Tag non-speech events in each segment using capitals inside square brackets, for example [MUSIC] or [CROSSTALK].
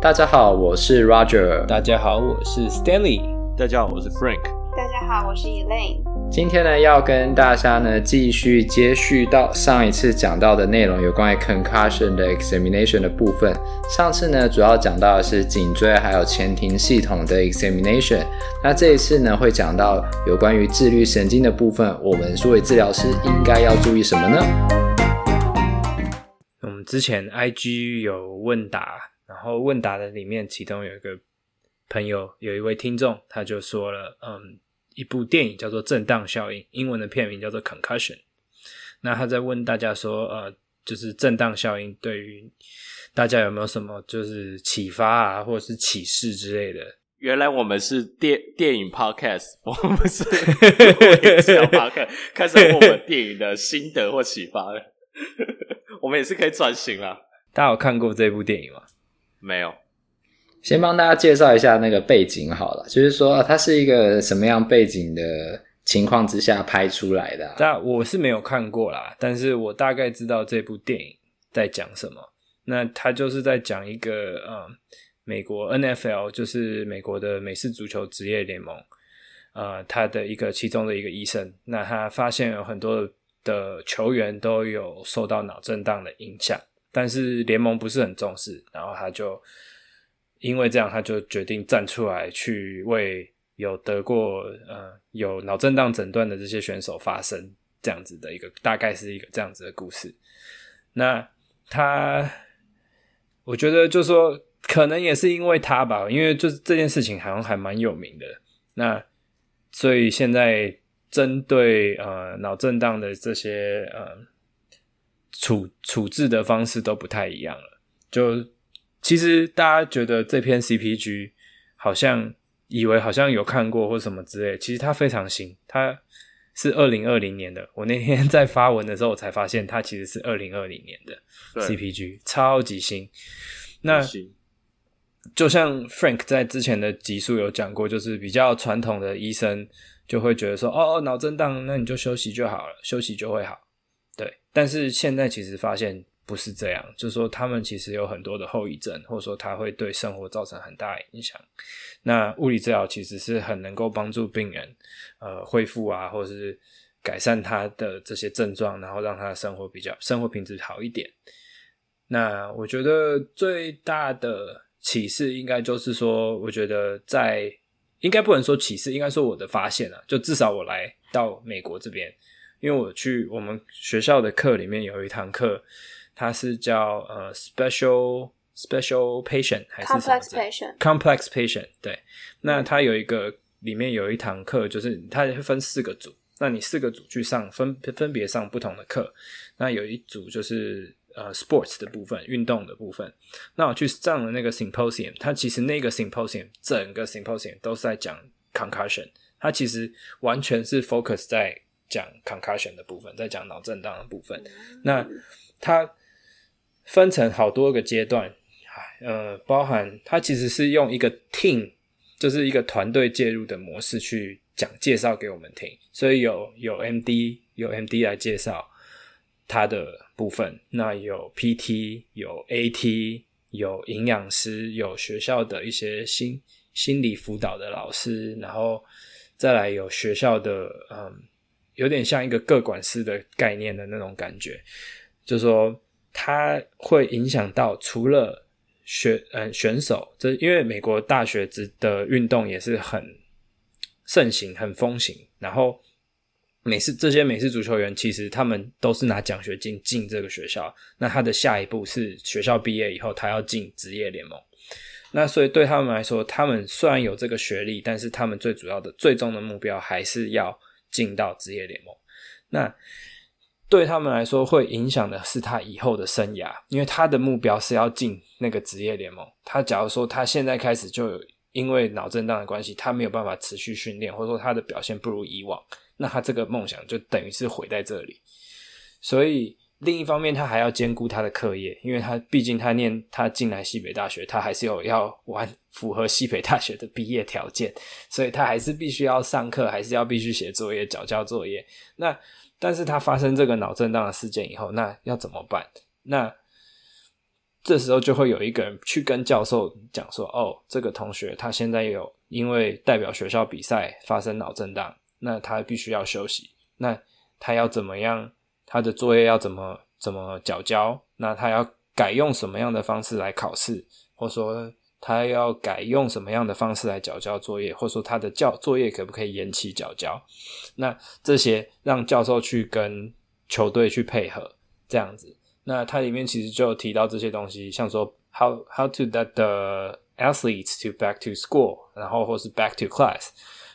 大家好，我是 Roger。大家好，我是 Stanley。大家好，我是 Frank。大家好，我是 Elaine。今天呢，要跟大家呢继续接续到上一次讲到的内容，有关于 concussion 的 examination 的部分。上次呢，主要讲到的是颈椎还有前庭系统的 examination。那这一次呢，会讲到有关于自律神经的部分。我们作为治疗师，应该要注意什么呢？我们之前 IG 有问答。然后问答的里面，其中有一个朋友，有一位听众，他就说了，嗯，一部电影叫做《震荡效应》，英文的片名叫做《Concussion》。那他在问大家说，呃，就是震荡效应对于大家有没有什么就是启发啊，或者是启示之类的？原来我们是电电影 podcast，[LAUGHS] 我们是电影 podcast，开始问我们电影的心得或启发了。[LAUGHS] 我们也是可以转型了。大家有看过这部电影吗？没有，先帮大家介绍一下那个背景好了，就是说它是一个什么样背景的情况之下拍出来的啊？但我是没有看过啦，但是我大概知道这部电影在讲什么。那他就是在讲一个嗯，美国 NFL，就是美国的美式足球职业联盟，呃，他的一个其中的一个医生，那他发现有很多的球员都有受到脑震荡的影响。但是联盟不是很重视，然后他就因为这样，他就决定站出来去为有得过呃有脑震荡诊断的这些选手发声，这样子的一个大概是一个这样子的故事。那他，我觉得就说，可能也是因为他吧，因为就是这件事情好像还蛮有名的。那所以现在针对呃脑震荡的这些呃。处处置的方式都不太一样了。就其实大家觉得这篇 CPG 好像以为好像有看过或什么之类，其实它非常新，它是二零二零年的。我那天 [LAUGHS] 在发文的时候，我才发现它其实是二零二零年的 CPG，超级新。那就像 Frank 在之前的集数有讲过，就是比较传统的医生就会觉得说，哦哦，脑震荡，那你就休息就好了，休息就会好。但是现在其实发现不是这样，就是说他们其实有很多的后遗症，或者说它会对生活造成很大影响。那物理治疗其实是很能够帮助病人呃恢复啊，或者是改善他的这些症状，然后让他的生活比较生活品质好一点。那我觉得最大的启示应该就是说，我觉得在应该不能说启示，应该说我的发现啊，就至少我来到美国这边。因为我去我们学校的课里面有一堂课，它是叫呃 special special patient 还是 complex patient complex patient 对，那它有一个里面有一堂课，就是它会分四个组，那你四个组去上分分别上不同的课，那有一组就是呃 sports 的部分，运动的部分，那我去上了那个 symposium，它其实那个 symposium 整个 symposium 都是在讲 concussion，它其实完全是 focus 在讲 concussion 的部分，在讲脑震荡的部分，那它分成好多个阶段，呃，包含它其实是用一个 team，就是一个团队介入的模式去讲介绍给我们听，所以有有 MD 有 MD 来介绍它的部分，那有 PT 有 AT 有营养师有学校的一些心心理辅导的老师，然后再来有学校的嗯。有点像一个个管师的概念的那种感觉，就是说它会影响到除了学嗯选手，这因为美国大学之的运动也是很盛行、很风行，然后美式这些美式足球员其实他们都是拿奖学金进这个学校，那他的下一步是学校毕业以后他要进职业联盟，那所以对他们来说，他们虽然有这个学历，但是他们最主要的最终的目标还是要。进到职业联盟，那对他们来说会影响的是他以后的生涯，因为他的目标是要进那个职业联盟。他假如说他现在开始就有因为脑震荡的关系，他没有办法持续训练，或者说他的表现不如以往，那他这个梦想就等于是毁在这里。所以。另一方面，他还要兼顾他的课业，因为他毕竟他念他进来西北大学，他还是有要完符合西北大学的毕业条件，所以他还是必须要上课，还是要必须写作业、缴交作业。那但是他发生这个脑震荡的事件以后，那要怎么办？那这时候就会有一个人去跟教授讲说：“哦，这个同学他现在有因为代表学校比赛发生脑震荡，那他必须要休息。那他要怎么样？他的作业要怎么怎么缴交？那他要改用什么样的方式来考试？或说他要改用什么样的方式来缴交作业？或说他的教作业可不可以延期缴交？那这些让教授去跟球队去配合，这样子。”那它里面其实就提到这些东西，像说 how how to let the athletes to back to school，然后或是 back to class，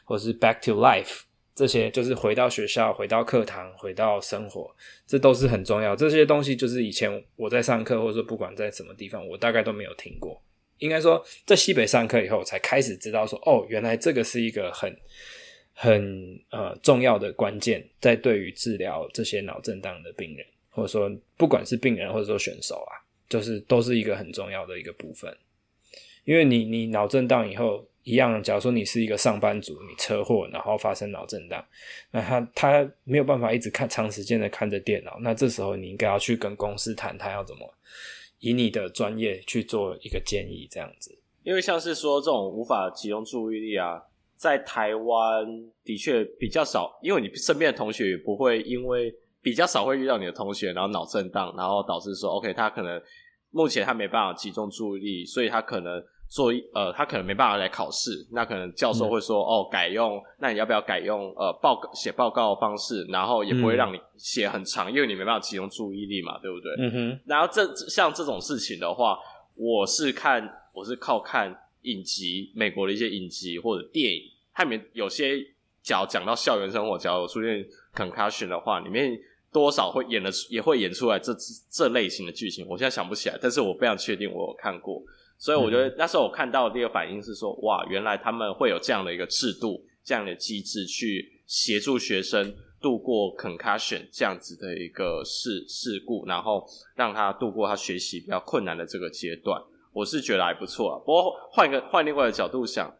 或是 back to life，这些就是回到学校、回到课堂、回到生活，这都是很重要。这些东西就是以前我在上课，或者说不管在什么地方，我大概都没有听过。应该说在西北上课以后，才开始知道说，哦，原来这个是一个很很呃重要的关键，在对于治疗这些脑震荡的病人。或者说，不管是病人或者说选手啊，就是都是一个很重要的一个部分。因为你你脑震荡以后一样，假如说你是一个上班族，你车祸然后发生脑震荡，那他他没有办法一直看长时间的看着电脑，那这时候你应该要去跟公司谈，他要怎么以你的专业去做一个建议，这样子。因为像是说这种无法集中注意力啊，在台湾的确比较少，因为你身边的同学不会因为。比较少会遇到你的同学，然后脑震荡，然后导致说，OK，他可能目前他没办法集中注意力，所以他可能做呃，他可能没办法来考试。那可能教授会说，嗯、哦，改用，那你要不要改用呃报告写报告的方式？然后也不会让你写很长，嗯、因为你没办法集中注意力嘛，对不对？嗯哼。然后这像这种事情的话，我是看我是靠看影集，美国的一些影集或者电影，它里面有些讲讲到校园生活，假如出现 concussion 的话，里面。多少会演的也会演出来这这类型的剧情，我现在想不起来，但是我非常确定我有看过，所以我觉得那时候我看到的第一个反应是说，哇，原来他们会有这样的一个制度，这样的机制去协助学生度过 concussion 这样子的一个事事故，然后让他度过他学习比较困难的这个阶段，我是觉得还不错啊。不过换一个换另外的角度想，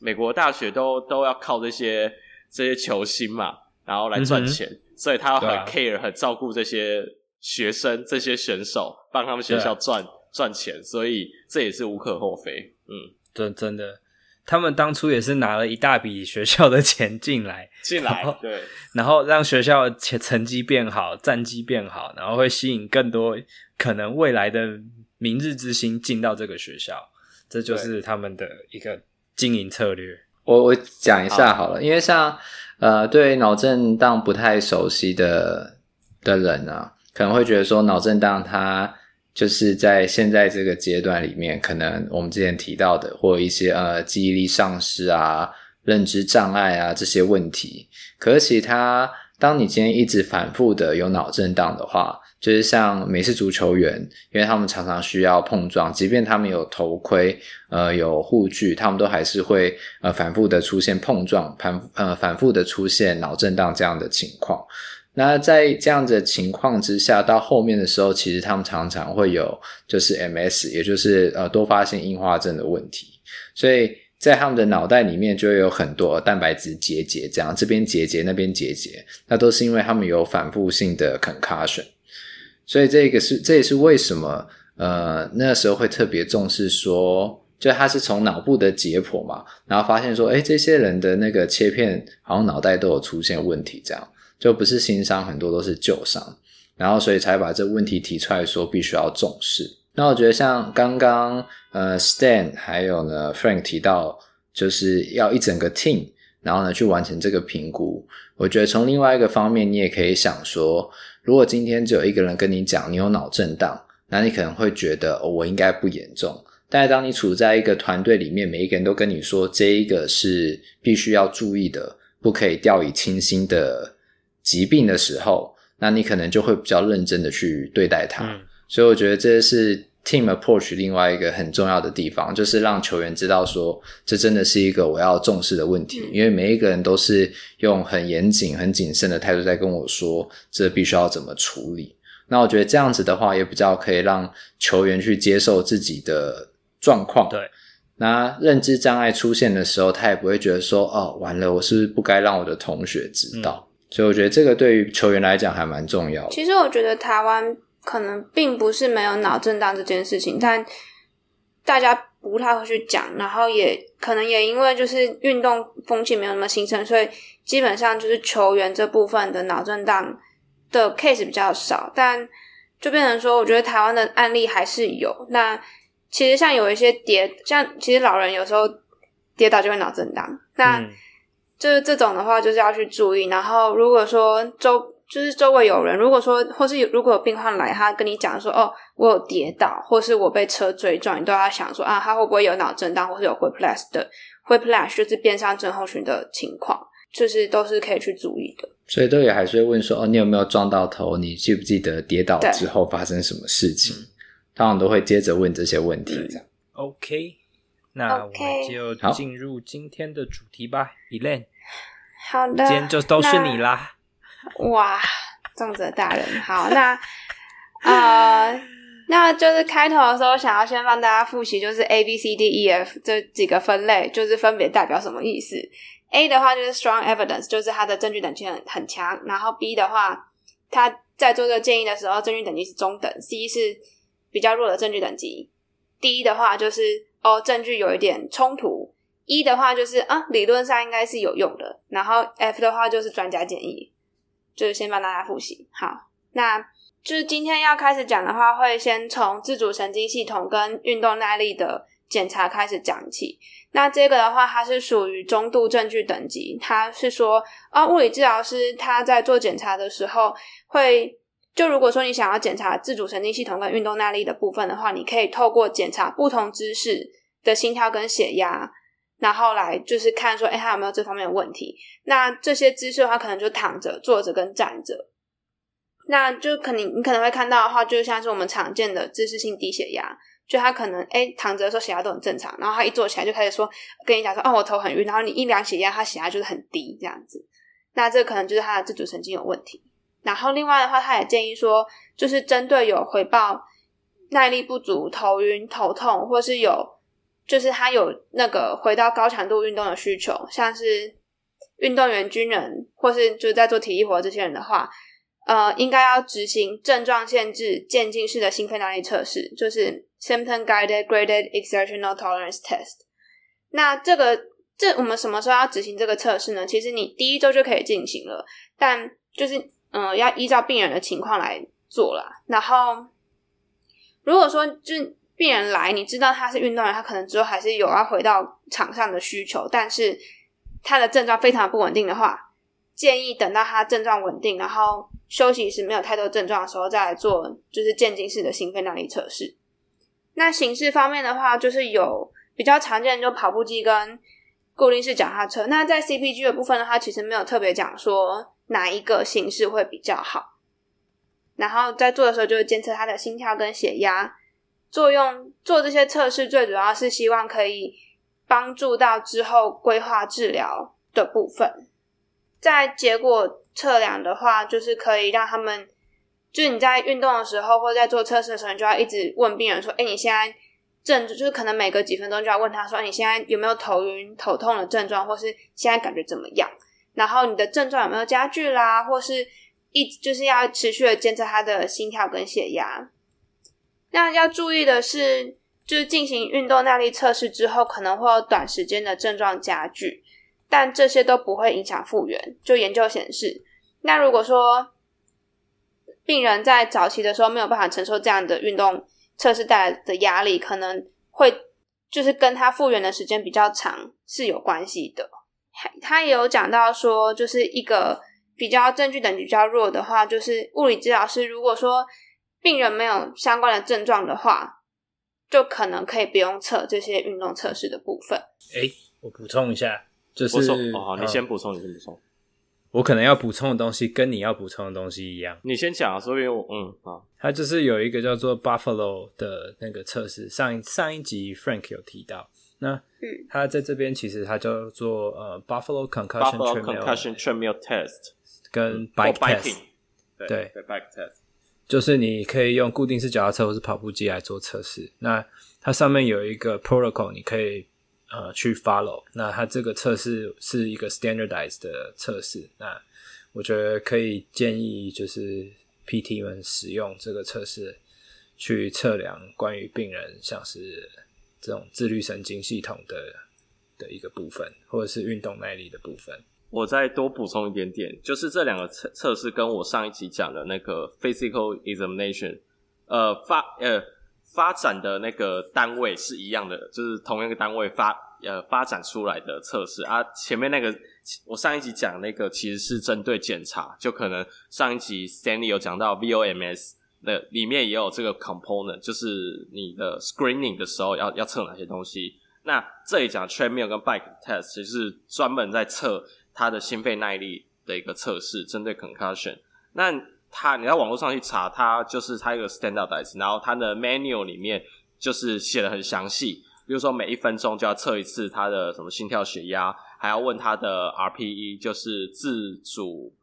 美国大学都都要靠这些这些球星嘛，然后来赚钱。嗯所以他很 care，很照顾这些学生、这些选手，帮他们学校赚赚钱，所以这也是无可厚非。嗯，真真的，他们当初也是拿了一大笔学校的钱进来，[LAUGHS] 进来，对，然后让学校成成绩变好，战绩变好，然后会吸引更多可能未来的明日之星进到这个学校，这就是他们的一个经营策略。我我讲一下好了，好，因为像。呃，对脑震荡不太熟悉的的人啊，可能会觉得说脑震荡它就是在现在这个阶段里面，可能我们之前提到的，或一些呃记忆力丧失啊、认知障碍啊这些问题。可是其他，当你今天一直反复的有脑震荡的话，就是像美式足球员，因为他们常常需要碰撞，即便他们有头盔，呃，有护具，他们都还是会呃反复的出现碰撞，反呃反复的出现脑震荡这样的情况。那在这样的情况之下，到后面的时候，其实他们常常会有就是 MS，也就是呃多发性硬化症的问题。所以在他们的脑袋里面就会有很多蛋白质结节，这样这边结节那边结节，那都是因为他们有反复性的 concussion。所以这个是，这也是为什么，呃，那时候会特别重视说，就他是从脑部的解剖嘛，然后发现说，诶，这些人的那个切片好像脑袋都有出现问题，这样就不是新伤，很多都是旧伤，然后所以才把这个问题提出来说，必须要重视。那我觉得像刚刚呃，Stan 还有呢，Frank 提到，就是要一整个 team，然后呢去完成这个评估。我觉得从另外一个方面，你也可以想说。如果今天只有一个人跟你讲你有脑震荡，那你可能会觉得，我应该不严重。但是当你处在一个团队里面，每一个人都跟你说这一个是必须要注意的，不可以掉以轻心的疾病的时候，那你可能就会比较认真的去对待它。嗯。所以我觉得这是。Team approach 另外一个很重要的地方，就是让球员知道说，这真的是一个我要重视的问题，因为每一个人都是用很严谨、很谨慎的态度在跟我说，这必须要怎么处理。那我觉得这样子的话，也比较可以让球员去接受自己的状况。对，那认知障碍出现的时候，他也不会觉得说，哦，完了，我是不是不该让我的同学知道？嗯。所以我觉得这个对于球员来讲还蛮重要的。其实我觉得台湾。可能并不是没有脑震荡这件事情，但大家不太会去讲，然后也可能也因为就是运动风气没有那么形成，所以基本上就是球员这部分的脑震荡的 case 比较少，但就变成说，我觉得台湾的案例还是有。那其实像有一些跌，像其实老人有时候跌倒就会脑震荡，那就是这种的话就是要去注意。然后如果说周就是周围有人，如果说或是有如果有病患来，他跟你讲说哦，我有跌倒，或是我被车追撞，你都要想说啊，他会不会有脑震荡，或是有 whiplash 的 whiplash 就是变伤症候群的情况，就是都是可以去注意的。所以都也还是会问说哦，你有没有撞到头？你记不记得跌倒之后发生什么事情？通常都会接着问这些问题。这样 OK，那我们就进入今天的主题吧，Elaine。好的，今天就都是你啦。哇，重责大人，好，那 [LAUGHS] 呃，那就是开头的时候，想要先帮大家复习，就是 A B C D E F 这几个分类，就是分别代表什么意思。A 的话就是 strong evidence，就是它的证据等级很很强。然后 B 的话，他在做这个建议的时候，证据等级是中等。C 是比较弱的证据等级。D 的话就是哦，证据有一点冲突。E 的话就是啊，理论上应该是有用的。然后 F 的话就是专家建议。就是先帮大家复习。好，那就是今天要开始讲的话，会先从自主神经系统跟运动耐力的检查开始讲起。那这个的话，它是属于中度证据等级。它是说，啊，物理治疗师他在做检查的时候，会就如果说你想要检查自主神经系统跟运动耐力的部分的话，你可以透过检查不同姿势的心跳跟血压，然后来就是看说，哎，他有没有这方面的问题。那这些姿势的话，可能就躺着、坐着跟站着。那就可能你可能会看到的话，就像是我们常见的姿势性低血压。就他可能哎躺着的时候血压都很正常，然后他一坐起来就开始说跟你讲说哦，我头很晕，然后你一量血压，他血压就是很低这样子，那这可能就是他的自主神经有问题。然后另外的话，他也建议说，就是针对有回报耐力不足、头晕、头痛，或是有就是他有那个回到高强度运动的需求，像是运动员、军人或是就在做体力活这些人的话，呃，应该要执行症状限制渐进式的心肺耐力测试，就是。Symptom Guided Graded Exertional Tolerance Test。那这个这我们什么时候要执行这个测试呢？其实你第一周就可以进行了，但就是嗯、呃，要依照病人的情况来做啦。然后如果说就病人来，你知道他是运动员，他可能之后还是有要回到场上的需求，但是他的症状非常不稳定的话，建议等到他症状稳定，然后休息时没有太多症状的时候再来做，就是渐进式的心肺耐力测试。那形式方面的话，就是有比较常见的，就跑步机跟固定式脚踏车。那在 CPG 的部分的话，其实没有特别讲说哪一个形式会比较好。然后在做的时候，就是监测他的心跳跟血压。作用做这些测试，最主要是希望可以帮助到之后规划治疗的部分。在结果测量的话，就是可以让他们。就是你在运动的时候，或者在做测试的时候，你就要一直问病人说：“哎，你现在症就是可能每隔几分钟就要问他说，你现在有没有头晕、头痛的症状，或是现在感觉怎么样？然后你的症状有没有加剧啦，或是一就是要持续的监测他的心跳跟血压。那要注意的是，就是进行运动耐力测试之后，可能会有短时间的症状加剧，但这些都不会影响复原。就研究显示，那如果说。病人在早期的时候没有办法承受这样的运动测试带来的压力，可能会就是跟他复原的时间比较长是有关系的。他也有讲到说，就是一个比较证据等级比较弱的话，就是物理治疗师如果说病人没有相关的症状的话，就可能可以不用测这些运动测试的部分。诶，我补充一下，就是哦，好，你先补充，你先补充。我可能要补充的东西跟你要补充的东西一样。你先讲啊，所以我嗯好。它就是有一个叫做 Buffalo 的那个测试，上一上一集 Frank 有提到。那嗯，它在这边其实它叫做呃 Buffalo Concussion Buffalo Concussion Treadmill Test 跟 Bike Test。对对，Bike Test 就是你可以用固定式脚踏车或是跑步机来做测试。那它上面有一个 protocol，你可以。呃，去 follow，那它这个测试是一个 standardized 的测试，那我觉得可以建议就是 PT 们使用这个测试去测量关于病人像是这种自律神经系统的的一个部分，或者是运动耐力的部分。我再多补充一点点，就是这两个测测试跟我上一集讲的那个 physical examination，呃发呃发展的那个单位是一样的，就是同一个单位发呃发展出来的测试啊。前面那个我上一集讲那个其实是针对检查，就可能上一集 Stanley 有讲到 VOMS 的里面也有这个 component，就是你的 screening 的时候要要测哪些东西。那这里讲 treadmill 跟 bike test 其实是专门在测。他的心肺耐力的一个测试，针对 concussion。那他你在网络上去查，他就是他一个 standardize，然后他的 manual 里面就是写的很详细，比如说每一分钟就要测一次他的什么心跳、血压，还要问他的 RPE，就是自主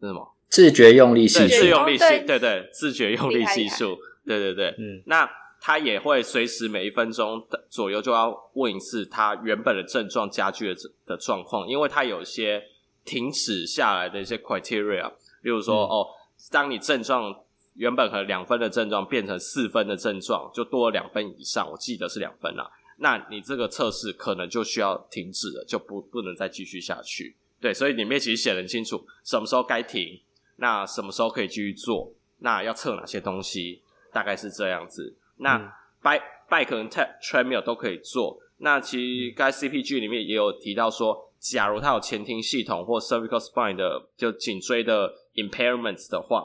那什么自觉用力系数，自用力系，对。对，自觉用力系数，对对对，嗯，那他也会随时每一分钟左右就要问一次他原本的症状加剧的的状况，因为他有一些停止下来的一些 criteria，例如说、嗯、哦，当你症状原本可能两分的症状变成四分的症状，就多了两分以上，我记得是两分啦，那你这个测试可能就需要停止了，就不不能再继续下去。对，所以里面其实写得很清楚，什么时候该停，那什么时候可以继续做，那要测哪些东西，大概是这样子。那 bike bike 跟 treadmill 都可以做。那其实该 CPG 里面也有提到说，假如他有前庭系统或 cervical spine 的就颈椎的 impairments 的话，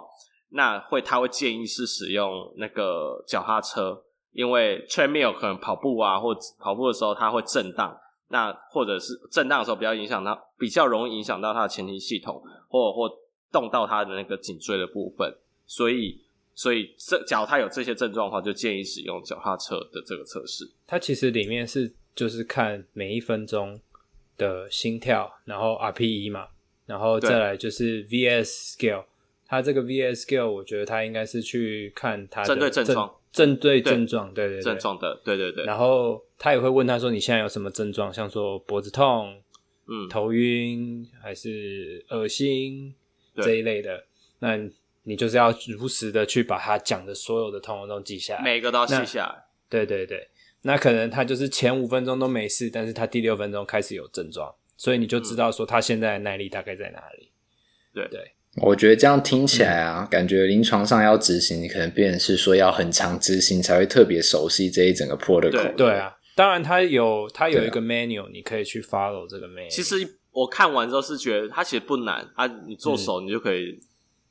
那会他会建议是使用那个脚踏车，因为 treadmill 可能跑步啊或跑步的时候它会震荡，那或者是震荡的时候比较影响到比较容易影响到它的前庭系统，或或动到他的那个颈椎的部分，所以。所以，这假如他有这些症状的话，就建议使用脚踏车的这个测试。它其实里面是就是看每一分钟的心跳，然后 RPE 嘛，然后再来就是 VS scale。它这个 VS scale，我觉得它应该是去看它的针对症状，针对症状，对对对，症状的，对对对。然后他也会问他说：“你现在有什么症状？像说脖子痛、嗯，头晕还是恶心这一类的？”那你就是要如实的去把他讲的所有的通通都记下来，每个都要记下来。对对对，那可能他就是前五分钟都没事，但是他第六分钟开始有症状，所以你就知道说他现在的耐力大概在哪里。嗯、对对，我觉得这样听起来啊，嗯、感觉临床上要执行，你可能变成是说要很常执行才会特别熟悉这一整个 protocol 对。对啊，当然他有他有一个 manual，你可以去 follow 这个 manual。其实我看完之后是觉得它其实不难啊，你做熟你就可以。嗯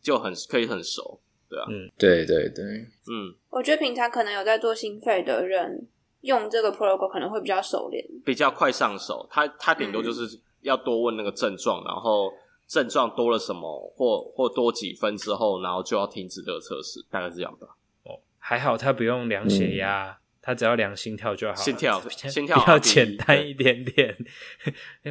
就很可以很熟，对啊，嗯，对对对，嗯，我觉得平常可能有在做心肺的人用这个 protocol 可能会比较熟练，比较快上手。他他顶多就是要多问那个症状，嗯、然后症状多了什么，或或多几分之后，然后就要停止这个测试，大概是这样吧。哦，还好他不用量血压。嗯他只要量心跳就好，心跳心跳比较简单一点点，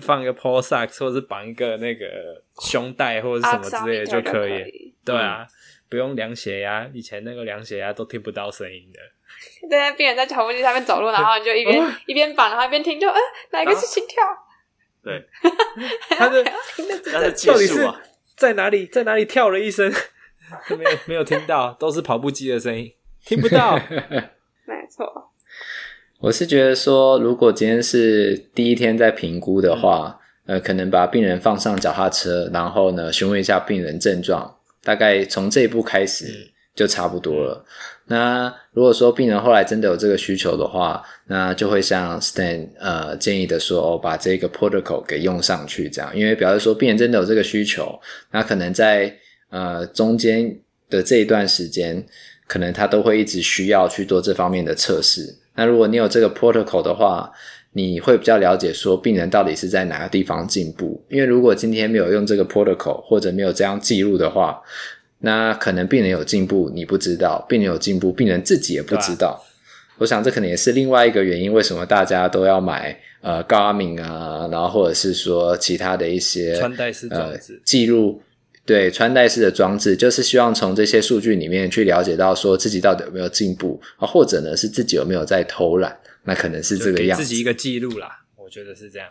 放一个 pulse ox 或者是绑一个那个胸带或者是什么之类的就可以。可以对啊，嗯、不用量血压，以前那个量血压都听不到声音的。[LAUGHS] 对，病人在跑步机上面走路，然后你就一边一边绑，然后一边听就，就、呃、嗯，哪一个是心跳？啊、[LAUGHS] 对，他的 [LAUGHS] 他的到底是在哪里在哪里跳了一声，没有没有听到，都是跑步机的声音，听不到。没错，我是觉得说，如果今天是第一天在评估的话，嗯、呃，可能把病人放上脚踏车，然后呢，询问一下病人症状，大概从这一步开始就差不多了。嗯、那如果说病人后来真的有这个需求的话，那就会像 Stan 呃建议的说，哦，把这个 protocol 给用上去，这样，因为表示说病人真的有这个需求，那可能在呃中间的这一段时间。可能他都会一直需要去做这方面的测试。那如果你有这个 protocol 的话，你会比较了解说病人到底是在哪个地方进步。因为如果今天没有用这个 protocol 或者没有这样记录的话，那可能病人有进步你不知道，病人有进步病人自己也不知道。啊、我想这可能也是另外一个原因，为什么大家都要买呃 Garmin 啊，然后或者是说其他的一些穿戴式装置、呃、记录。对，穿戴式的装置就是希望从这些数据里面去了解到说自己到底有没有进步啊，或者呢是自己有没有在偷懒，那可能是这个样子。自己一个记录啦，我觉得是这样。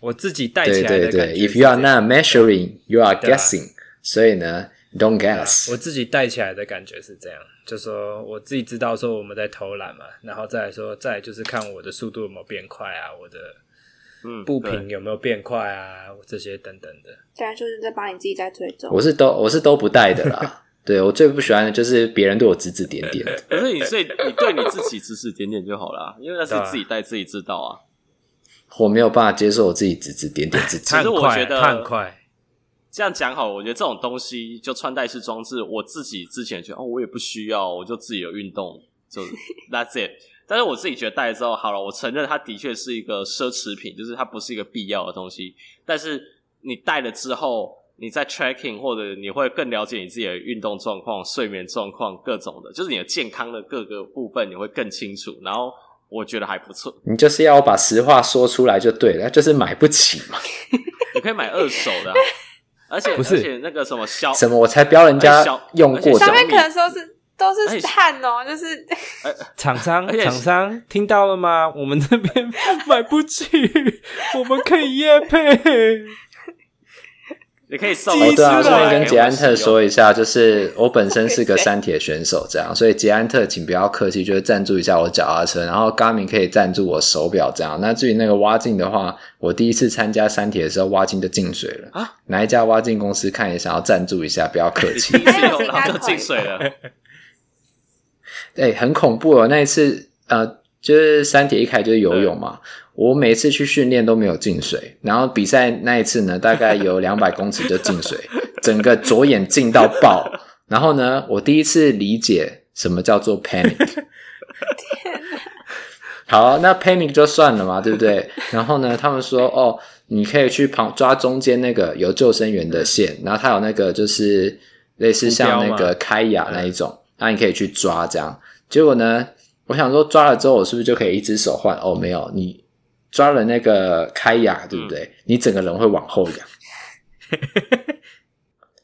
我自己戴起来的感觉。对对对，If you are not measuring, you are guessing。所以呢，Don't guess，我自己带起来的感觉是这样，就说我自己知道说我们在偷懒嘛，然后再来说，再来就是看我的速度有没有变快啊，我的步频有没有变快啊，嗯、这些等等的。对啊，就是在帮你自己在追踪。我是都我是都不带的啦。[LAUGHS] 对，我最不喜欢的就是别人对我指指点点。[LAUGHS] 可是你对你对你自己指指点点就好了，因为那是自己带自己知道啊。我没有办法接受我自己指指点点自己。其实我觉得太快。这样讲好，我觉得这种东西就穿戴式装置，我自己之前觉得哦，我也不需要，我就自己有运动，就 [LAUGHS] That's it。但是我自己觉得戴了之后，好了，我承认它的确是一个奢侈品，就是它不是一个必要的东西。但是你戴了之后，你在 tracking 或者你会更了解你自己的运动状况、睡眠状况各种的，就是你的健康的各个部分，你会更清楚。然后我觉得还不错。你就是要把实话说出来就对了，就是买不起嘛。[LAUGHS] 你可以买二手的啊。而且不是而且那个什么小什么，我才不要人家用过的。上面可能说是都是碳哦，就是厂商厂商听到了吗？我们这边买不起，[LAUGHS] 我们可以夜配。你可以送哦，对啊，所以跟捷安特说一下，就是我本身是个山铁选手，这样，所以捷安特请不要客气，就是赞助一下我脚踏车，然后 Garmin 可以赞助我手表，这样。那至于那个蛙镜的话，我第一次参加山铁的时候，蛙镜就进水了啊！哪一家蛙镜公司看也想要赞助一下，不要客气，[LAUGHS] [LAUGHS] 然后就进水了。对，很恐怖哦，那一次呃，就是三铁一开就是游泳嘛。我每次去训练都没有进水，然后比赛那一次呢，大概有两百公尺就进水，整个左眼进到爆。然后呢，我第一次理解什么叫做 panic。[LAUGHS] 好，那 panic 就算了嘛，对不对？然后呢，他们说哦，你可以去旁抓中间那个有救生员的线，然后它有那个就是类似像那个开雅那一种，那你可以去抓这样。结果呢，我想说抓了之后，我是不是就可以一只手换？哦，没有，你。抓了那个开牙，对不对？嗯、你整个人会往后仰，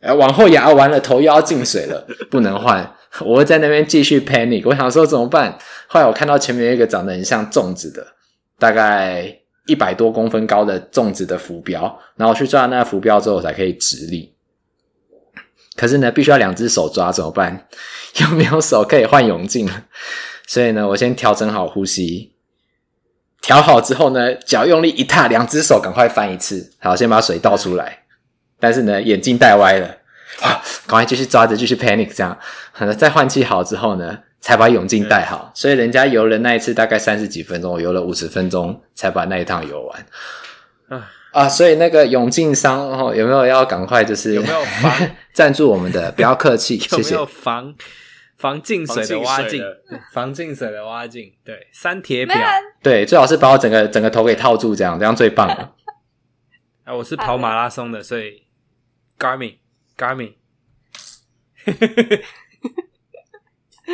呃，[LAUGHS] 往后仰完了，头又要进水了，不能换。我会在那边继续 panic，我想说怎么办？后来我看到前面有一个长得很像粽子的，大概一百多公分高的粽子的浮标，然后我去抓那个浮标之后，我才可以直立。可是呢，必须要两只手抓，怎么办？[LAUGHS] 又没有手可以换泳镜？所以呢，我先调整好呼吸。调好之后呢，脚用力一踏，两只手赶快翻一次。好，先把水倒出来。但是呢，眼镜戴歪了，啊，赶快继续抓着，继续 panic 这样。可 [LAUGHS] 能再换气好之后呢，才把泳镜戴好。所以人家游了那一次大概三十几分钟，我游了五十分钟才把那一趟游完。啊啊！所以那个泳镜商哦，有没有要赶快就是有没有防 [LAUGHS] 赞助我们的？[LAUGHS] 不要客气，谢谢。有没有防？防进水的蛙镜，防进水的挖镜，对，三铁表，对，最好是把我整个整个头给套住，这样这样最棒了。[LAUGHS] 啊，我是跑马拉松的，所以 Garmin，Garmin。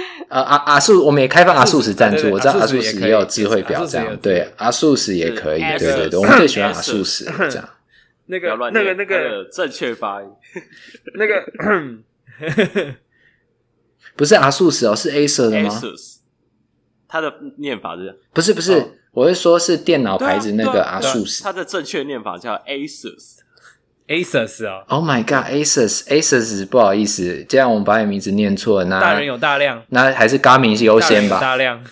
[LAUGHS] 呃，阿阿素，我们也开放阿素食赞助，我知道阿素食也有智慧表，这样对，阿素食也可以，对对对，我们最喜欢阿素食 [LAUGHS] 这样。那个那个那个正确发音，[LAUGHS] 那个。不是 ASUS 哦，是 Acer 的吗？它的念法是？不是不是，哦、我是说，是电脑牌子那个阿素食它的正确念法叫 Asus，Asus 啊、哦、！Oh my god，Asus，Asus，不好意思，这样我们把你名字念错了。那大人有大量，那还是 Garmin 优先吧。大量。[LAUGHS]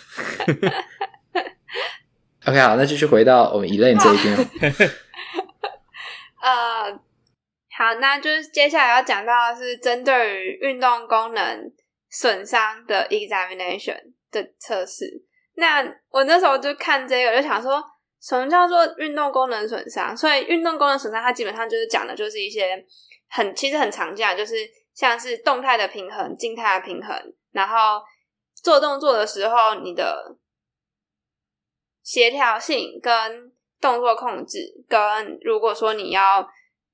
OK，好，那继续回到我们 Elaine 这一边。[LAUGHS] 呃，好，那就是接下来要讲到的是针对于运动功能。损伤的 examination 的测试，那我那时候就看这个，就想说，什么叫做运动功能损伤？所以运动功能损伤，它基本上就是讲的，就是一些很其实很常见，就是像是动态的平衡、静态的平衡，然后做动作的时候，你的协调性跟动作控制，跟如果说你要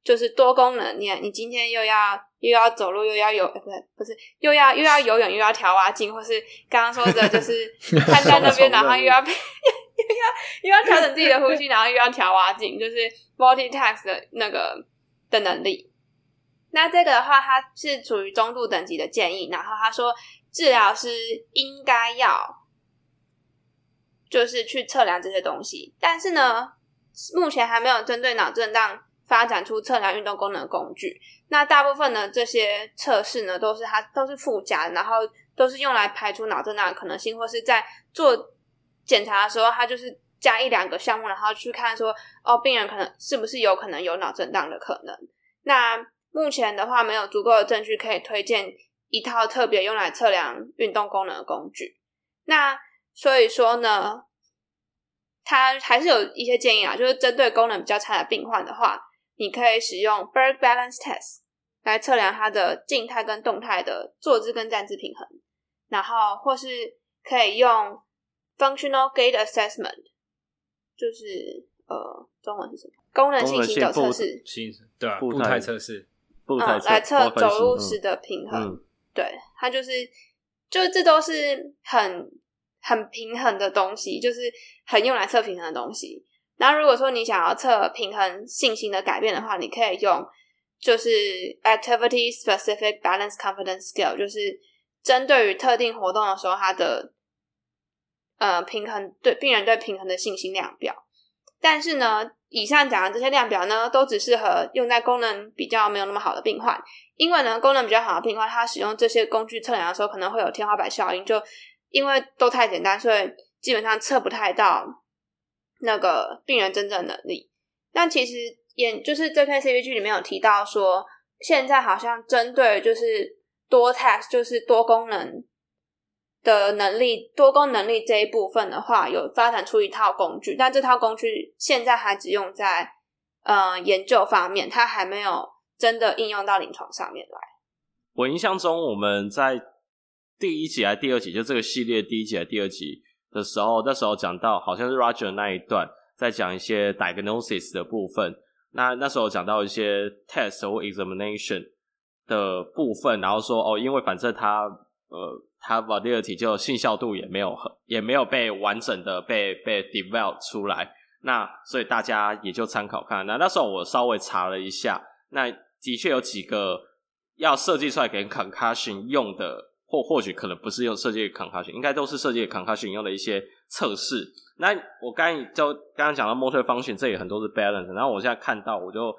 就是多功能，你你今天又要。又要走路，又要游，不是不是，又要又要游泳，又要调蛙镜，或是刚刚说的，就是 [LAUGHS] 站在那边，然后又要又 [LAUGHS] 要又要调整自己的呼吸，然后又要调蛙镜，就是 multitask 的那个的能力。那这个的话，它是处于中度等级的建议。然后他说，治疗师应该要就是去测量这些东西，但是呢，目前还没有针对脑震荡发展出测量运动功能的工具。那大部分的这些测试呢，都是它都是附加，然后都是用来排除脑震荡的可能性，或是在做检查的时候，他就是加一两个项目，然后去看说，哦，病人可能是不是有可能有脑震荡的可能。那目前的话，没有足够的证据可以推荐一套特别用来测量运动功能的工具。那所以说呢，它还是有一些建议啊，就是针对功能比较差的病患的话，你可以使用 Berg Balance Test 来测量它的静态跟动态的坐姿跟站姿平衡，然后或是可以用 Functional Gait Assessment，就是呃，中文是什么？功能性行走测试，对啊，步态测试，嗯，来测走路时的平衡。嗯、对，它就是，就这都是很很平衡的东西，就是很用来测平衡的东西。然后如果说你想要测平衡信心的改变的话，你可以用就是 Activity Specific Balance Confidence Scale，就是针对于特定活动的时候，它的呃平衡对病人对平衡的信心量表。但是呢，以上讲的这些量表呢，都只适合用在功能比较没有那么好的病患，因为呢，功能比较好的病患，他使用这些工具测量的时候，可能会有天花板效应，就因为都太简单，所以基本上测不太到那个病人真正能力。但其实也就是这篇 C V G 里面有提到说，现在好像针对就是多 task，就是多功能。的能力，多功能力这一部分的话，有发展出一套工具，但这套工具现在还只用在呃研究方面，它还没有真的应用到临床上面来。我印象中，我们在第一集还第二集，就这个系列第一集还第二集的时候，那时候讲到好像是 Roger 那一段在讲一些 diagnosis 的部分，那那时候讲到一些 test 或 examination 的部分，然后说哦，因为反正他呃。它 validity 就信效度也没有很，也没有被完整的被被 develop 出来，那所以大家也就参考看。那那时候我稍微查了一下，那的确有几个要设计出来给 concussion 用的，或或许可能不是用设计 concussion，应该都是设计 concussion 用的一些测试。那我刚就刚刚讲到 motor function，这里很多是 balance，然后我现在看到我就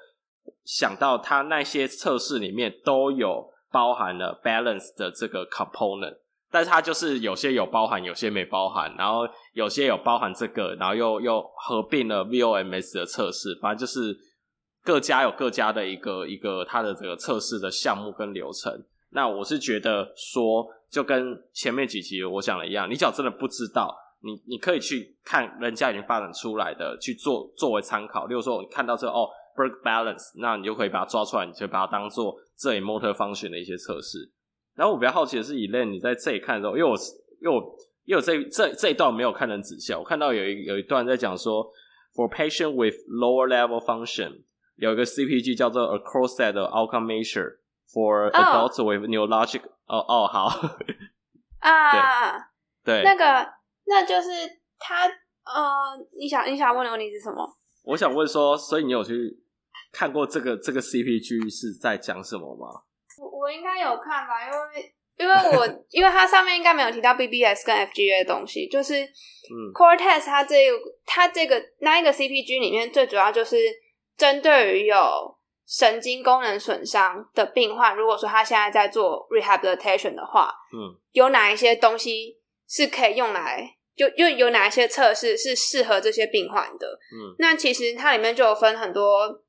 想到它那些测试里面都有包含了 balance 的这个 component。但是它就是有些有包含，有些没包含，然后有些有包含这个，然后又又合并了 VOMS 的测试，反正就是各家有各家的一个一个它的这个测试的项目跟流程。那我是觉得说，就跟前面几集我讲的一样，你只要真的不知道，你你可以去看人家已经发展出来的去做作为参考。例如说，你看到这哦，break Balance，那你就可以把它抓出来，你就把它当做这里 Motor Function 的一些测试。然后我比较好奇的是，Elaine 你在这里看的时候，因为我因为我因为我这这这一段没有看得很仔细，我看到有一有一段在讲说，for patient with lower level function，有一个 CPG 叫做 across set outcome measure for adults with neurologic，哦哦好，[LAUGHS] 啊，对，那个那就是他呃，你想你想问的问题是什么？我想问说，所以你有去看过这个这个 CPG 是在讲什么吗？我应该有看吧，因为因为我 [LAUGHS] 因为它上面应该没有提到 BBS 跟 FGA 的东西，就是 Core Test 它这个它这个那一个 CPG 里面最主要就是针对于有神经功能损伤的病患，如果说他现在在做 rehabilitation 的话，嗯，有哪一些东西是可以用来，就又有哪一些测试是适合这些病患的，嗯，那其实它里面就有分很多，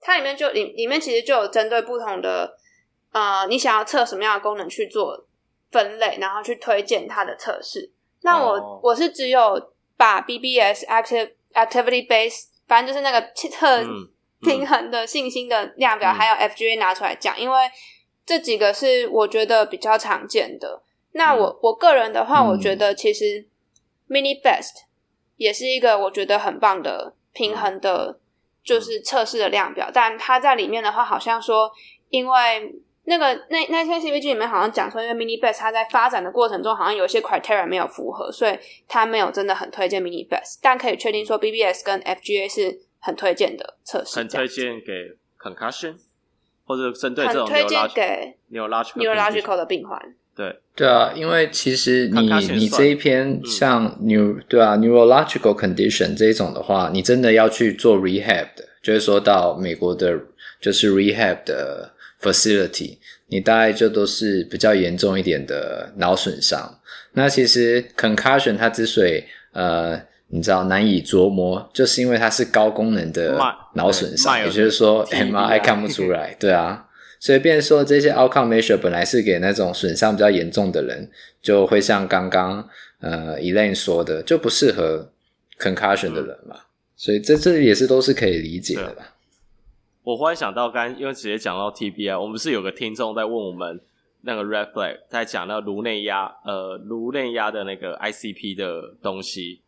它里面就里里面其实就有针对不同的。呃，你想要测什么样的功能去做分类，然后去推荐它的测试。那我、oh. 我是只有把 BBS Active Activity Base，反正就是那个测平衡的信心的量表，嗯、还有 FGA 拿出来讲，嗯、因为这几个是我觉得比较常见的。那我、嗯、我个人的话，我觉得其实 Mini Best 也是一个我觉得很棒的平衡的，就是测试的量表。嗯、但它在里面的话，好像说因为那个那那些 CPG 里面好像讲说，因为 Mini Best 它在发展的过程中好像有一些 criteria 没有符合，所以它没有真的很推荐 Mini Best。但可以确定说，BBS 跟 FGA 是很推荐的测试。很推荐给 concussion，或者针对这种很推荐给 neurological neurological 的病患。对对啊，因为其实你你这一篇像 new、嗯、对啊 neurological condition 这一种的话，你真的要去做 rehab 的。就是说到美国的，就是 rehab 的 facility，你大概就都是比较严重一点的脑损伤。那其实 concussion 它之所以呃，你知道难以琢磨，就是因为它是高功能的脑损伤，也就是说 MRI 看不出来，对啊。所以，变说这些 outcome measure 本来是给那种损伤比较严重的人，就会像刚刚呃 Elaine 说的，就不适合 concussion 的人嘛。嗯、所以这这也是都是可以理解的吧。我忽然想到，刚因为直接讲到 TBI，我们是有个听众在问我们那个 red flag，在讲那个颅内压呃颅内压的那个 ICP 的东西。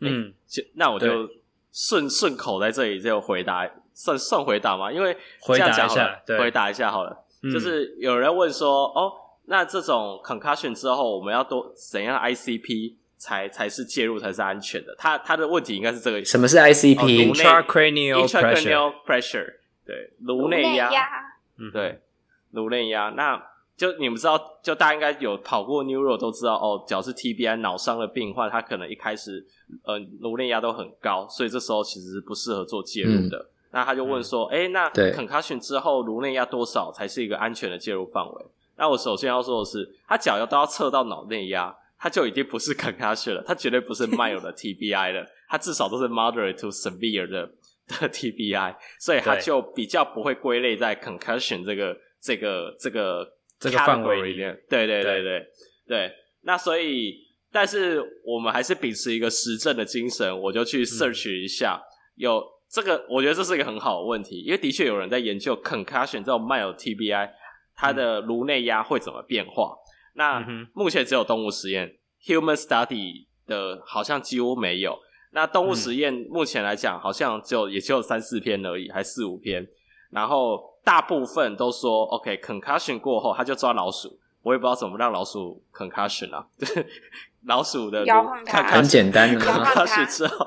嗯，那我就顺顺口在这里就回答。算算回答吗？因为这样讲好了，回答一下，回答一下好了。嗯、就是有人问说，哦，那这种 concussion 之后，我们要多怎样 ICP 才才是介入才是安全的？他他的问题应该是这个。什么是 ICP？Intracranial pressure。pressure 对，颅内压。嗯，对，颅内压。那就你们知道，就大家应该有跑过 neuro 都知道，哦，只要是 TBI 脑伤的病患，他可能一开始呃颅内压都很高，所以这时候其实是不适合做介入的。嗯那他就问说：“哎、嗯，那 concussion 之后颅内压多少才是一个安全的介入范围？”那我首先要说的是，他脚要都要测到脑内压，他就已经不是 [LAUGHS] concussion 了，他绝对不是 mild 的 TBI 了，他至少都是 moderate to severe 的的 [LAUGHS] TBI，所以它就比较不会归类在 concussion 这个这个这个这个范围里面。对对对对对。那所以，但是我们还是秉持一个实证的精神，我就去 search 一下、嗯、有。这个我觉得这是一个很好的问题，因为的确有人在研究 concussion 这种 mild TBI，它的颅内压会怎么变化。那目前只有动物实验，human study 的好像几乎没有。那动物实验目前来讲，好像就也就三四篇而已，还四五篇。然后大部分都说，OK，concussion 过后，他就抓老鼠，我也不知道怎么让老鼠 concussion 啊，就 [LAUGHS] 是老鼠的很简单的，concussion 之后。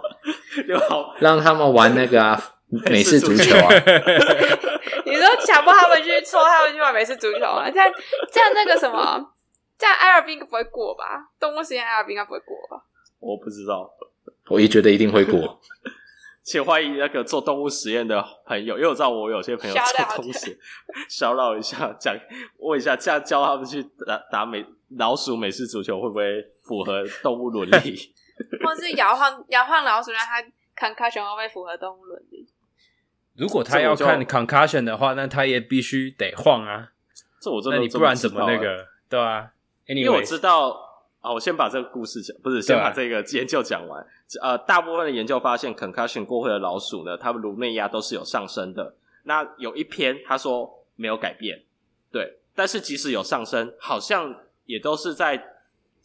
就好，[LAUGHS] 让他们玩那个啊，美式足球啊。[LAUGHS] 你说强迫他们去搓，他们去玩美式足球啊？这样这样那个什么，这样艾尔宾不会过吧？动物实验艾尔宾应该不会过吧？我不知道，我也觉得一定会过。[LAUGHS] 且欢迎那个做动物实验的朋友，因为我知道我有些朋友 [LAUGHS] 做动物实验，[LAUGHS] 骚扰一下，讲问一下，这样教他们去打打美老鼠美式足球会不会符合动物伦理？或是摇晃摇晃老鼠，让它 concussion 会不会符合动物伦理？如果他要看 concussion 的话，那他也必须得晃啊。这我真的，那你不然怎么那个？对啊，Anyways, 因为我知道啊，我先把这个故事讲，不是先把这个研究讲完。呃，大部分的研究发现，concussion 过后的老鼠呢，它们颅内压都是有上升的。那有一篇他说没有改变，对，但是即使有上升，好像也都是在。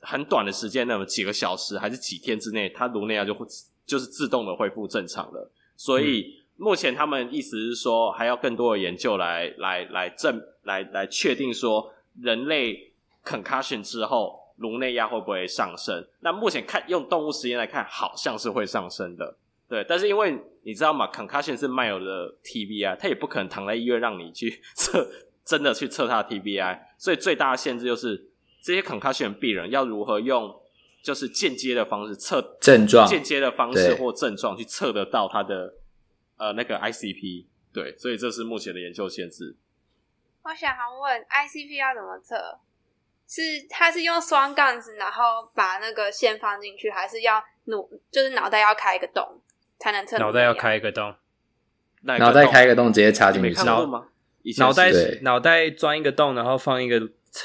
很短的时间，那么几个小时还是几天之内，它颅内压就会就是自动的恢复正常了。所以目前他们意思是说，还要更多的研究来来来证来来确定说，人类 concussion 之后颅内压会不会上升？那目前看用动物实验来看，好像是会上升的。对，但是因为你知道吗？concussion 是 mild 的 TBI，它也不可能躺在医院让你去 [LAUGHS] 测，真的去测它的 TBI，所以最大的限制就是。这些 concussion 病人要如何用就是间接的方式测症状，间接的方式或症状去测得到他的呃那个 ICP，对，所以这是目前的研究限制。我想问 ICP 要怎么测？是他是用双杠子，然后把那个线放进去，还是要努就是脑袋要开一个洞才能测？脑袋要开一个洞，脑袋开一个洞直接插进去，看过吗？脑袋脑袋钻一个洞，然后放一个。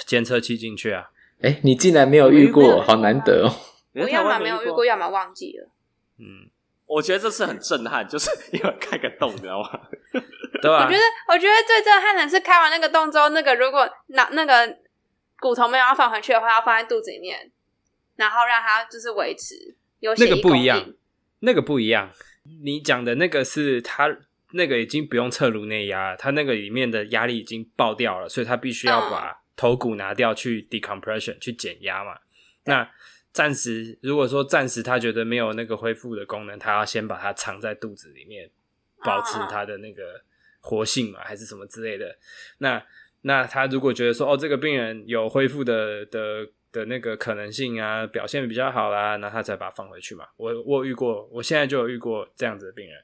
监测器进去啊！哎、欸，你竟然没有遇过，好难得哦！我要么没有遇过，要么忘记了。嗯，我觉得这次很震撼，就是 [LAUGHS] 因为开个洞，你知道吗？对吧？我觉得，我觉得最震撼的是开完那个洞之后，那个如果那那个骨头没有要放回去的话，要放在肚子里面，然后让它就是维持。那个不一样，那个不一样。你讲的那个是它那个已经不用测颅内压了，它那个里面的压力已经爆掉了，所以它必须要把。头骨拿掉去 decompression 去减压嘛？那暂时如果说暂时他觉得没有那个恢复的功能，他要先把它藏在肚子里面，保持它的那个活性嘛，还是什么之类的。那那他如果觉得说哦，这个病人有恢复的的的那个可能性啊，表现比较好啦，那他才把它放回去嘛。我我遇过，我现在就有遇过这样子的病人。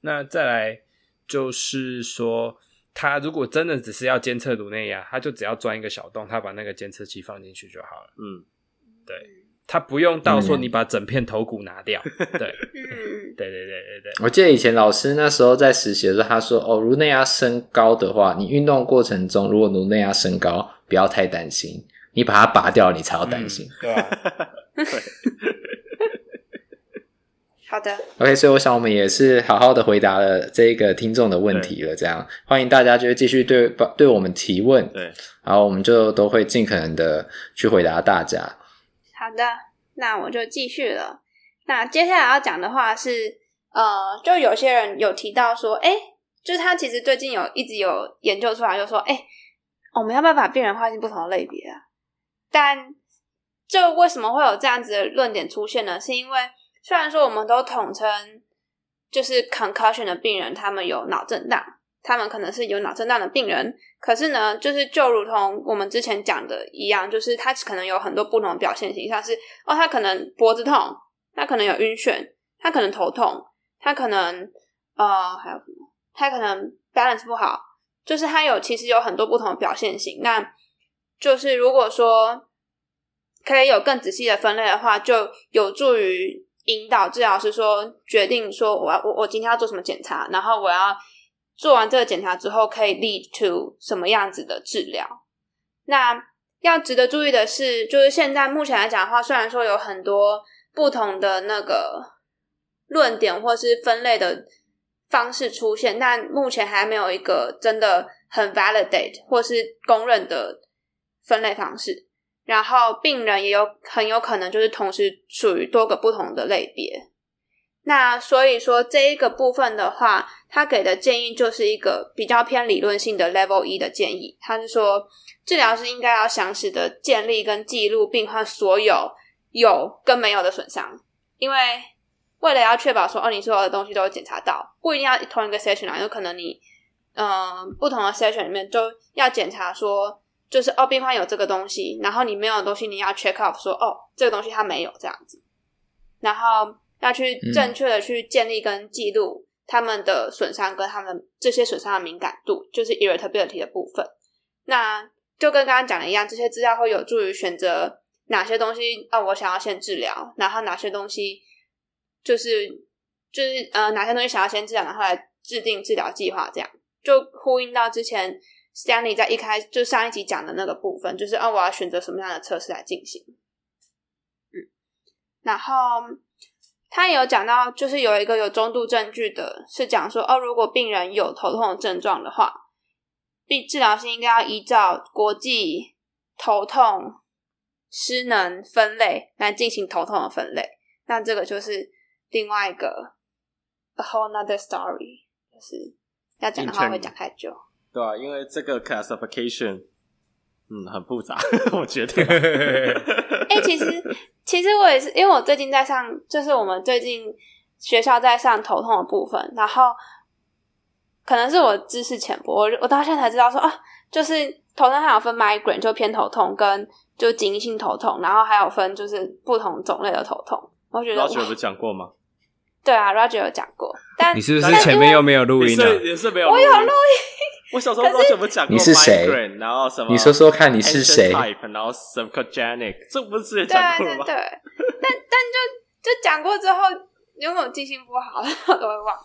那再来就是说，他如果真的只是要监测颅内压，他就只要钻一个小洞，他把那个监测器放进去就好了。嗯，对，他不用到说你把整片头骨拿掉。对，嗯，对对对对对。我记得以前老师那时候在实习的时候，他说：“哦，颅内压升高的话，你运动过程中如果颅内压升高，不要太担心，你把它拔掉，你才要担心。”对吧？[LAUGHS] 对。[LAUGHS] 好的，OK，所以我想我们也是好好的回答了这个听众的问题了。这样，欢迎大家就继续对对我们提问，对，然后我们就都会尽可能的去回答大家。好的，那我就继续了。那接下来要讲的话是，呃，就有些人有提到说，哎，就是他其实最近有一直有研究出来，就说，哎，我们要不要把病人划进不同的类别啊？但就为什么会有这样子的论点出现呢？是因为虽然说我们都统称就是 concussion 的病人，他们有脑震荡，他们可能是有脑震荡的病人，可是呢，就是就如同我们之前讲的一样，就是他可能有很多不同的表现形，像是哦，他可能脖子痛，他可能有晕眩，他可能头痛，他可能呃还有什么？他可能 balance 不好，就是他有其实有很多不同的表现型。那就是如果说可以有更仔细的分类的话，就有助于。引导治疗师说，决定说我要我我今天要做什么检查，然后我要做完这个检查之后可以 lead to 什么样子的治疗。那要值得注意的是，就是现在目前来讲的话，虽然说有很多不同的那个论点或是分类的方式出现，但目前还没有一个真的很 validate 或是公认的分类方式。然后病人也有很有可能就是同时属于多个不同的类别，那所以说这一个部分的话，他给的建议就是一个比较偏理论性的 Level 一的建议。他是说，治疗师应该要详细的建立跟记录病患所有有跟没有的损伤，因为为了要确保说哦，你所有的东西都检查到，不一定要同一个 session 啊，有可能你嗯、不同的 session 里面都要检查说。就是哦，病患有这个东西，然后你没有的东西，你要 check off 说哦，这个东西他没有这样子，然后要去正确的去建立跟记录他们的损伤跟他们这些损伤的敏感度，就是 irritability 的部分。那就跟刚刚讲的一样，这些资料会有助于选择哪些东西哦，我想要先治疗，然后哪些东西就是就是呃哪些东西想要先治疗，然后来制定治疗计划，这样就呼应到之前。Stanley 在一开就上一集讲的那个部分，就是哦，我要选择什么样的测试来进行。嗯，然后他也有讲到，就是有一个有中度证据的，是讲说哦，如果病人有头痛的症状的话，病治疗师应该要依照国际头痛失能分类来进行头痛的分类。那这个就是另外一个 a whole another story，就是要讲的话会讲太久。对啊，因为这个 classification，嗯，很复杂，[LAUGHS] 我觉得。[LAUGHS] 哎、欸，其实，其实我也是，因为我最近在上，就是我们最近学校在上头痛的部分，然后可能是我知识浅薄，我我到现在才知道说啊，就是头痛还有分 migraine，就偏头痛，跟就紧急性头痛，然后还有分就是不同种类的头痛。我觉得老师有讲过吗？对啊，Roger 有讲过，但你是不是前面又没有录音呢？也是没有，我有录音。[LAUGHS] 我小时候不知道怎么讲过，你是谁？然后什么？你说说看，你是谁？然后 subcogenic，这不是之前讲过了吗？对，对，对，但但就就讲过之后，因为我记性不好，[LAUGHS] 我都会忘。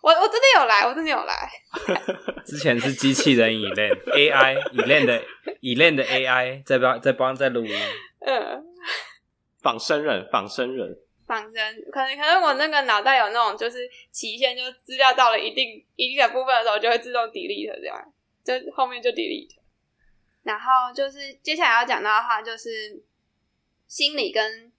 我我真的有来，我真的有来。[LAUGHS] 之前是机器人 Elaine，AI，Elaine 的 Elaine 的 AI 在帮在帮在录音。嗯，仿生人，仿生人。仿真，可能可能我那个脑袋有那种就是期限，就资料到了一定一定的部分的时候，就会自动 delete 这样，就后面就 delete。然后就是接下来要讲到的话，就是心理跟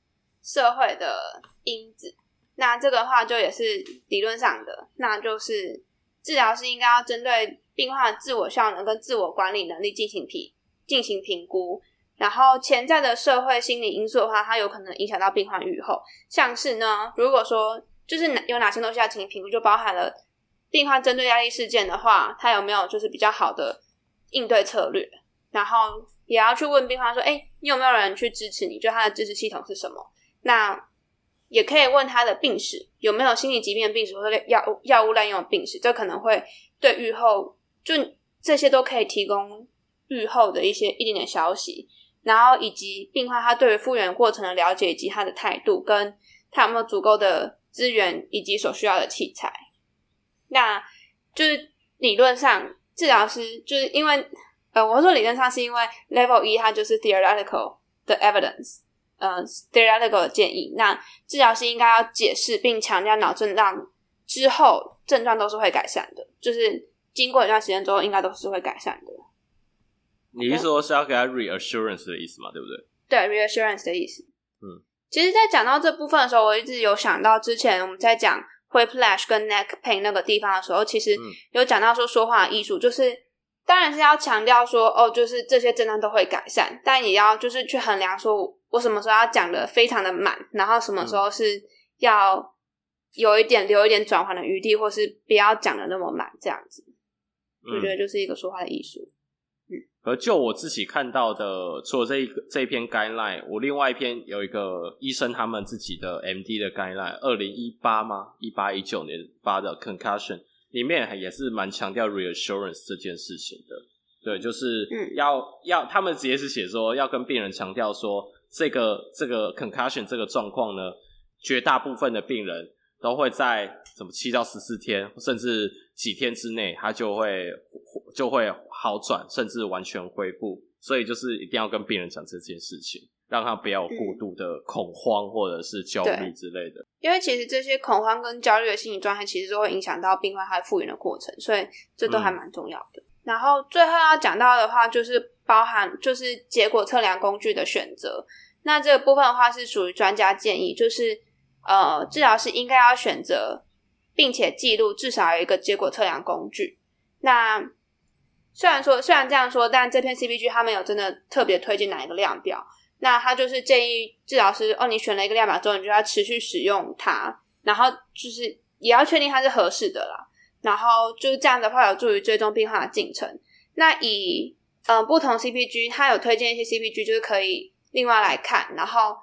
社会的因子。那这个话就也是理论上的，那就是治疗师应该要针对病患的自我效能跟自我管理能力进行评进行评估。然后潜在的社会心理因素的话，它有可能影响到病患预后。像是呢，如果说就是有哪些东西要进行评估，就包含了病患针对压力事件的话，他有没有就是比较好的应对策略。然后也要去问病患说：“哎，你有没有人去支持你？就他的支持系统是什么？”那也可以问他的病史，有没有心理疾病的病史或者药药物滥用的病史，这可能会对预后就这些都可以提供预后的一些一点点消息，然后以及病患他对于复原过程的了解以及他的态度，跟他有没有足够的资源以及所需要的器材。那就是理论上治疗师就是因为呃，我说理论上是因为 Level 一它就是 theoretical 的 evidence。呃 theoretical 的建议，那治疗师应该要解释并强调脑震荡之后症状都是会改善的，就是经过一段时间之后，应该都是会改善的。你是说是要给他 reassurance 的意思嘛？对不对？对，reassurance 的意思。嗯，其实，在讲到这部分的时候，我一直有想到之前我们在讲 whiplash 跟 neck pain 那个地方的时候，其实有讲到说说话的艺术，就是当然是要强调说哦，就是这些症状都会改善，但也要就是去衡量说。我什么时候要讲的非常的满，然后什么时候是要有一点留一点转换的余地，或是不要讲的那么满，这样子，我觉得就是一个说话的艺术。嗯，而就我自己看到的，除了这一个这一篇 guideline，我另外一篇有一个医生他们自己的 MD 的 guideline，二零一八吗？一八一九年发的 concussion 里面也是蛮强调 reassurance 这件事情的。对，就是要、嗯、要他们直接是写说要跟病人强调说。这个这个 concussion 这个状况呢，绝大部分的病人都会在什么七到十四天，甚至几天之内，它就会就会好转，甚至完全恢复。所以就是一定要跟病人讲这件事情，让他不要有过度的恐慌或者是焦虑之类的。因为其实这些恐慌跟焦虑的心理状态，其实都会影响到病患他复原的过程，所以这都还蛮重要的。嗯、然后最后要讲到的话，就是包含就是结果测量工具的选择。那这个部分的话是属于专家建议，就是呃，治疗师应该要选择并且记录至少有一个结果测量工具。那虽然说虽然这样说，但这篇 CPG 他没有真的特别推荐哪一个量表。那他就是建议治疗师哦，你选了一个量表之后，你就要持续使用它，然后就是也要确定它是合适的啦。然后就是这样的话，有助于追踪病患的进程。那以嗯、呃、不同 CPG，他有推荐一些 CPG，就是可以。另外来看，然后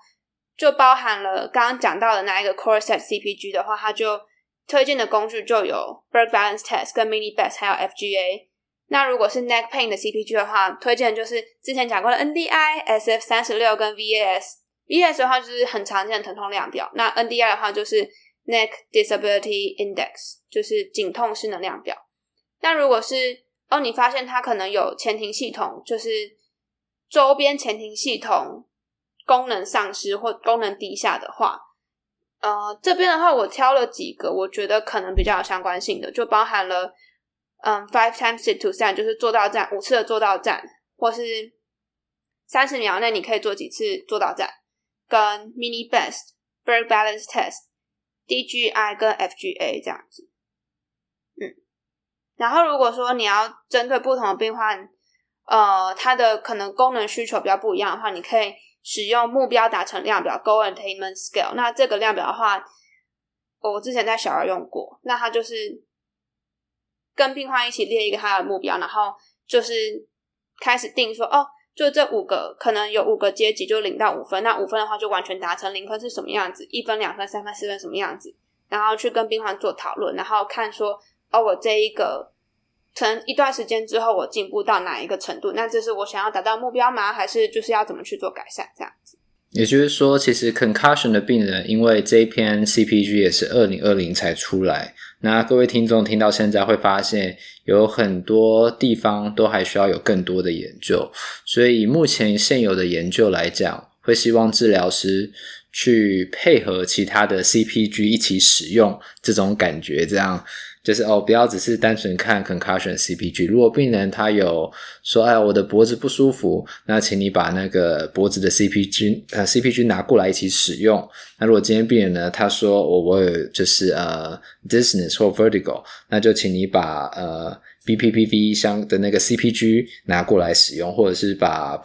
就包含了刚刚讲到的那一个 core set CPG 的话，它就推荐的工具就有 Berg Balance Test 跟 Mini Best 还有 FGA。那如果是 Neck Pain 的 CPG 的话，推荐就是之前讲过的 NDI、SF 三十六跟 VAS。VAS 的话就是很常见的疼痛量表，那 NDI 的话就是 Neck Disability Index，就是颈痛失能量表。那如果是哦，你发现它可能有前庭系统，就是周边前庭系统功能丧失或功能低下的话，呃，这边的话我挑了几个，我觉得可能比较有相关性的，就包含了，嗯，five times sit to stand，就是坐到站五次的坐到站，或是三十秒内你可以做几次坐到站，跟 mini best Berg balance test DGI 跟 FGA 这样子，嗯，然后如果说你要针对不同的病患。呃，它的可能功能需求比较不一样的话，你可以使用目标达成量表 （Goal Attainment Scale）。那这个量表的话，我之前在小儿用过。那它就是跟病患一起列一个他的目标，然后就是开始定说，哦，就这五个可能有五个阶级，就零到五分。那五分的话就完全达成，零分是什么样子？一分、两分、三分、四分什么样子？然后去跟病患做讨论，然后看说，哦，我这一个。成一段时间之后，我进步到哪一个程度？那这是我想要达到目标吗？还是就是要怎么去做改善？这样子。也就是说，其实 concussion 的病人，因为这一篇 CPG 也是二零二零才出来，那各位听众听到现在会发现，有很多地方都还需要有更多的研究。所以目前现有的研究来讲，会希望治疗师去配合其他的 CPG 一起使用，这种感觉这样。就是哦，不要只是单纯看 concussion CPG。如果病人他有说，哎，我的脖子不舒服，那请你把那个脖子的 CPG 呃 CPG 拿过来一起使用。那如果今天病人呢，他说我我有就是呃 dizziness 或 vertigo，那就请你把呃 BPPV 相的那个 CPG 拿过来使用，或者是把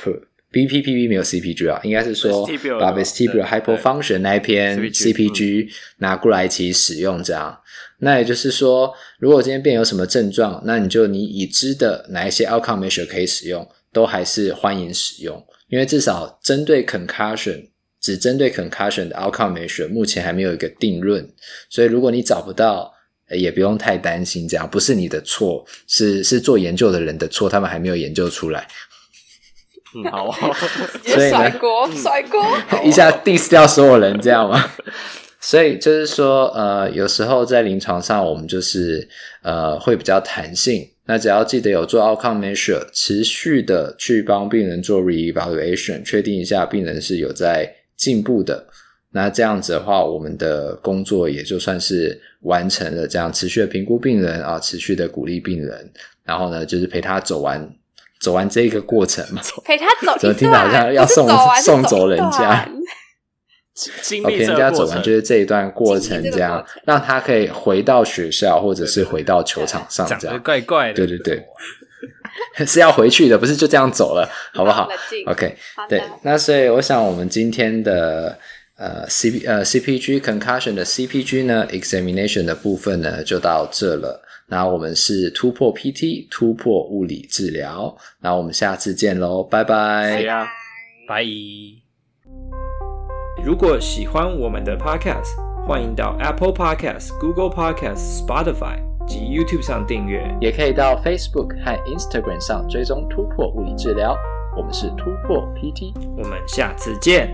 BPPV 没有 CPG 啊，应该是说把 vestibular hypofunction 那一篇 CPG 拿过来一起使用这样。那也就是说，如果今天病人有什么症状，那你就你已知的哪一些 outcome measure 可以使用，都还是欢迎使用，因为至少针对 concussion 只针对 concussion 的 outcome measure，目前还没有一个定论。所以如果你找不到，也不用太担心，这样不是你的错，是是做研究的人的错，他们还没有研究出来。嗯，好，[LAUGHS] 所以甩锅，甩锅，一下 diss 掉所有人，这样吗？[LAUGHS] 所以就是说，呃，有时候在临床上，我们就是呃会比较弹性。那只要记得有做 outcome measure，持续的去帮病人做 reevaluation，确定一下病人是有在进步的。那这样子的话，我们的工作也就算是完成了。这样持续的评估病人啊，持续的鼓励病人，然后呢，就是陪他走完走完这个过程嘛。陪他走，怎么听到好像要送走送走人家？经陪人家走完就是这一段过程，这样让他可以回到学校或者是回到球场上，这样怪怪的。对对对，[LAUGHS] 是要回去的，不是就这样走了，好不好？OK，对，那所以我想我们今天的呃 C P 呃 C P G concussion 的 C P G 呢 examination 的部分呢就到这了。那我们是突破 P T 突破物理治疗，那我们下次见喽，拜拜，拜。如果喜欢我们的 Podcast，欢迎到 Apple Podcast、Google Podcast、Spotify 及 YouTube 上订阅，也可以到 Facebook 和 Instagram 上追踪突破物理治疗。我们是突破 PT，我们下次见。